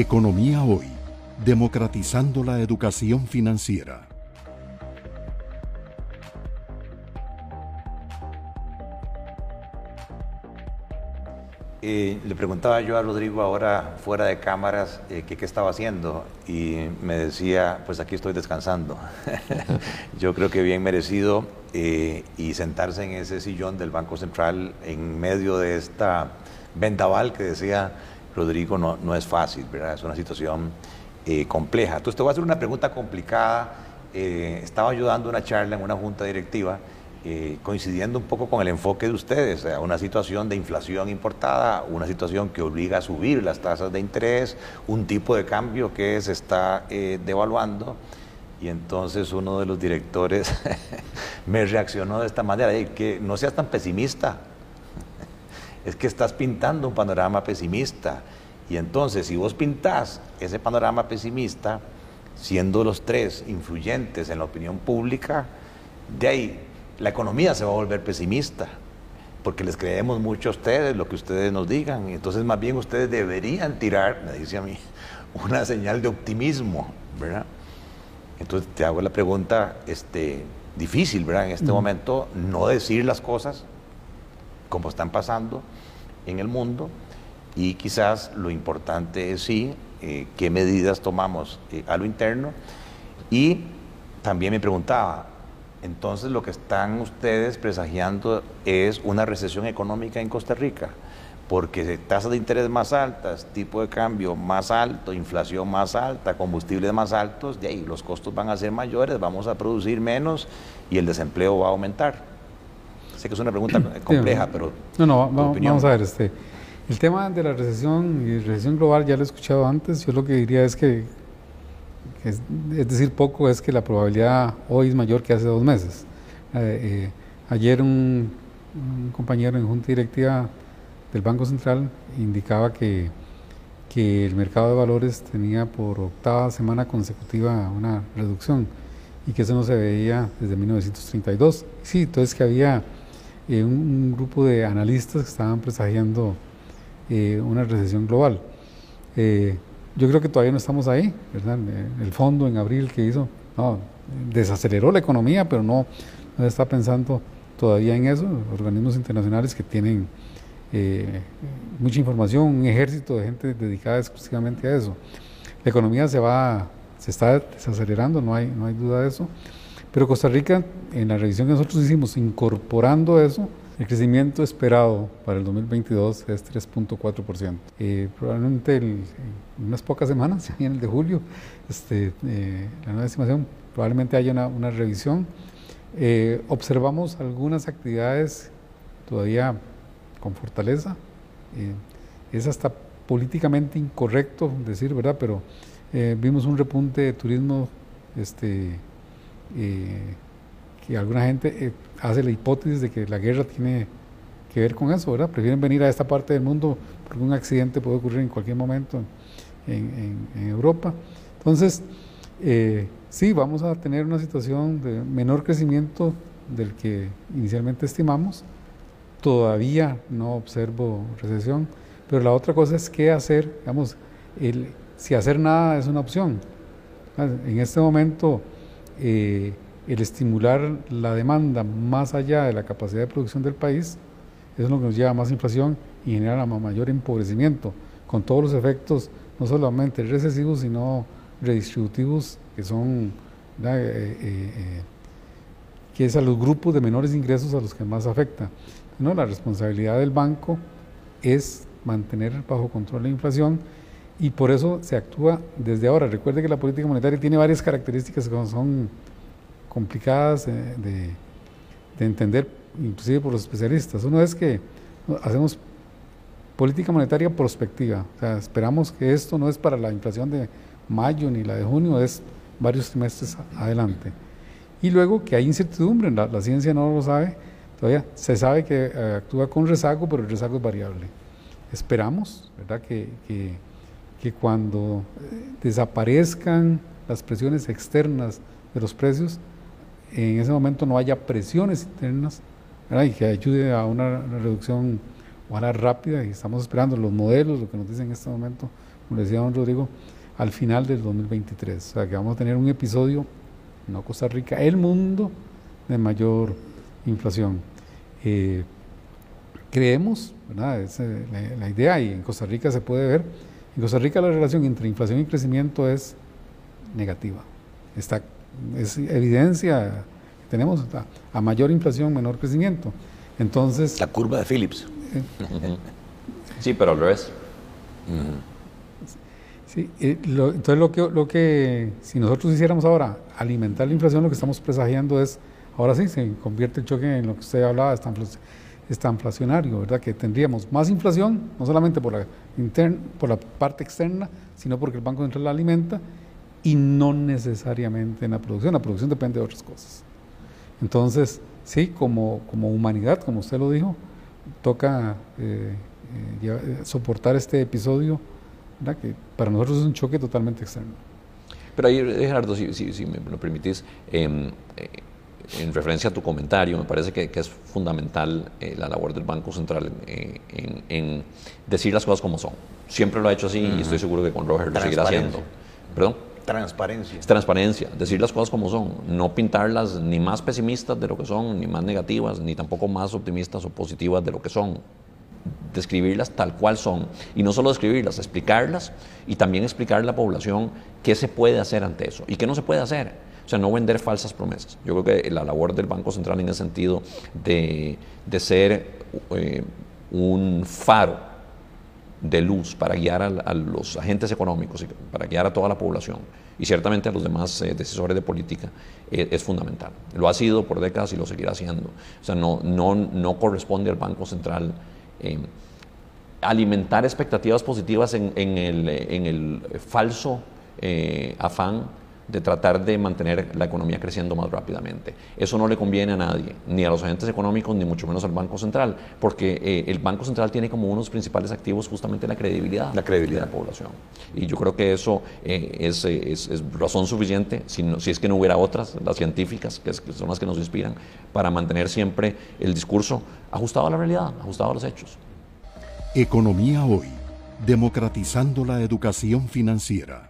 Economía Hoy, democratizando la educación financiera. Eh, le preguntaba yo a Rodrigo ahora fuera de cámaras eh, qué estaba haciendo y me decía, pues aquí estoy descansando. yo creo que bien merecido eh, y sentarse en ese sillón del Banco Central en medio de esta vendaval que decía Rodrigo no, no es fácil, ¿verdad? Es una situación compleja. Entonces te voy a hacer una pregunta complicada. estaba ayudando una charla en una junta directiva eh, coincidiendo un poco con el enfoque de ustedes, una situación de inflación importada, una situación que obliga a subir las tasas de interés, un tipo de cambio que se está eh, devaluando. Y entonces uno de los directores me reaccionó de esta manera, que no seas tan pesimista, es que estás pintando un panorama pesimista. Y entonces si vos pintás ese panorama pesimista, siendo los tres influyentes en la opinión pública, de ahí la economía se va a volver pesimista, porque les creemos mucho a ustedes lo que ustedes nos digan. Entonces, más bien ustedes deberían tirar, me dice a mí, una señal de optimismo, ¿verdad? Entonces te hago la pregunta este, difícil, ¿verdad? En este momento, no decir las cosas como están pasando en el mundo y quizás lo importante es sí, eh, qué medidas tomamos eh, a lo interno. Y también me preguntaba, entonces lo que están ustedes presagiando es una recesión económica en Costa Rica, porque tasas de interés más altas, tipo de cambio más alto, inflación más alta, combustibles más altos, de ahí los costos van a ser mayores, vamos a producir menos y el desempleo va a aumentar. Sé que es una pregunta compleja, pero... No, no, vamos, a ver, este, el tema de la recesión y recesión global ya lo he escuchado antes, yo lo que diría es que es, decir, poco es que la probabilidad hoy es mayor que hace dos meses. Eh, eh, ayer un, compañero en junta directiva del Banco Central indicaba que, que el mercado de valores tenía por octava semana consecutiva una reducción y que eso no se veía desde 1932. Sí, entonces que había eh, un, grupo de analistas que estaban presagiando una recesión global. Yo creo que todavía no estamos ahí, ¿verdad? El fondo en abril que hizo, desaceleró la economía, pero no, no está pensando todavía en eso. Organismos internacionales que tienen eh, mucha información, un ejército de gente dedicada exclusivamente a eso. La economía se va, se está desacelerando, no hay, no hay duda de eso. Pero Costa Rica, en la revisión que nosotros hicimos, incorporando eso, el crecimiento esperado para el 2022 es 3.4%. Eh, probablemente en unas pocas semanas, en el de julio, este, eh, la nueva estimación, probablemente haya una, revisión. Eh, observamos algunas actividades todavía con fortaleza. es hasta políticamente incorrecto decir, ¿verdad? Pero vimos un repunte de turismo este, y alguna gente eh, hace la hipótesis de que la guerra tiene que ver con eso, ¿verdad? Prefieren venir a esta parte del mundo porque un accidente puede ocurrir en cualquier momento en, Europa. Entonces, eh, sí, vamos a tener una situación de menor crecimiento del que inicialmente estimamos. Todavía no observo recesión, pero la otra cosa es qué hacer, digamos, el, si hacer nada es una opción. En este momento, eh, el estimular la demanda más allá de la capacidad de producción del país, es lo que nos lleva a más inflación y genera mayor empobrecimiento, con todos los efectos, no solamente recesivos, sino redistributivos, que son, eh, eh, que es a los grupos de menores ingresos a los que más afecta. ¿no? La responsabilidad del banco es mantener bajo control la inflación y por eso se actúa desde ahora. Recuerde que la política monetaria tiene varias características que son complicadas de, entender, inclusive por los especialistas. Uno es que hacemos política monetaria prospectiva, o sea, esperamos que esto no es para la inflación de mayo ni la de junio, es varios trimestres adelante. Y luego que hay incertidumbre, la, ciencia no lo sabe, todavía se sabe que eh, actúa con rezago, pero el rezago es variable. Esperamos, ¿verdad?, que, que cuando eh, desaparezcan las presiones externas de los precios, en ese momento no haya presiones internas y que ayude a una reducción ojalá rápida y estamos esperando los modelos, lo que nos dicen en este momento, como decía don Rodrigo, al final del 2023. O sea, que vamos a tener un episodio, no Costa Rica, el mundo de mayor inflación. Eh, creemos, ¿verdad? Es eh, la, idea, y en Costa Rica se puede ver, en Costa Rica la relación entre inflación y crecimiento es negativa. Está, es evidencia tenemos a, mayor inflación, menor crecimiento. Entonces... La curva de Phillips. Eh, sí, pero al revés. Sí, entonces lo que, lo que, si nosotros hiciéramos ahora alimentar la inflación, lo que estamos presagiando es, ahora sí, se convierte el choque en lo que usted hablaba, está inflacionario, ¿verdad? Que tendríamos más inflación, no solamente por la, por la parte externa, sino porque el Banco Central la alimenta y no necesariamente en la producción. La producción depende de otras cosas. Entonces, sí, como, como humanidad, como usted lo dijo, toca eh, eh, soportar este episodio que para nosotros es un choque totalmente externo. Pero ahí, Gerardo, si, si, me lo permitís, em, eh, en referencia a tu comentario, me parece que, es fundamental eh, la labor del Banco Central eh, en, decir las cosas como son. Siempre lo ha hecho así y estoy seguro que con Roger lo seguirá haciendo. ¿Perdón? Transparencia. Es transparencia, decir las cosas como son, no pintarlas ni más pesimistas de lo que son, ni más negativas, ni tampoco más optimistas o positivas de lo que son describirlas tal cual son. Y no solo describirlas, explicarlas y también explicar a la población qué se puede hacer ante eso y qué no se puede hacer. O sea, no vender falsas promesas. Yo creo que la labor del Banco Central en el sentido de, ser eh, un faro de luz para guiar a, los agentes económicos, y para guiar a toda la población y ciertamente a los demás eh, decisores de política eh, es fundamental. Lo ha sido por décadas y lo seguirá haciendo. O sea, no, no, no corresponde al Banco Central alimentar expectativas positivas en, el, falso eh, afán de tratar de mantener la economía creciendo más rápidamente. Eso no le conviene a nadie, ni a los agentes económicos, ni mucho menos al Banco Central, porque eh, el Banco Central tiene como uno de los principales activos justamente la credibilidad, la credibilidad de la población. Y yo creo que eso es, razón suficiente, si, si, es que no hubiera otras, las científicas, que, que son las que nos inspiran, para mantener siempre el discurso ajustado a la realidad, ajustado a los hechos. Economía hoy, democratizando la educación financiera.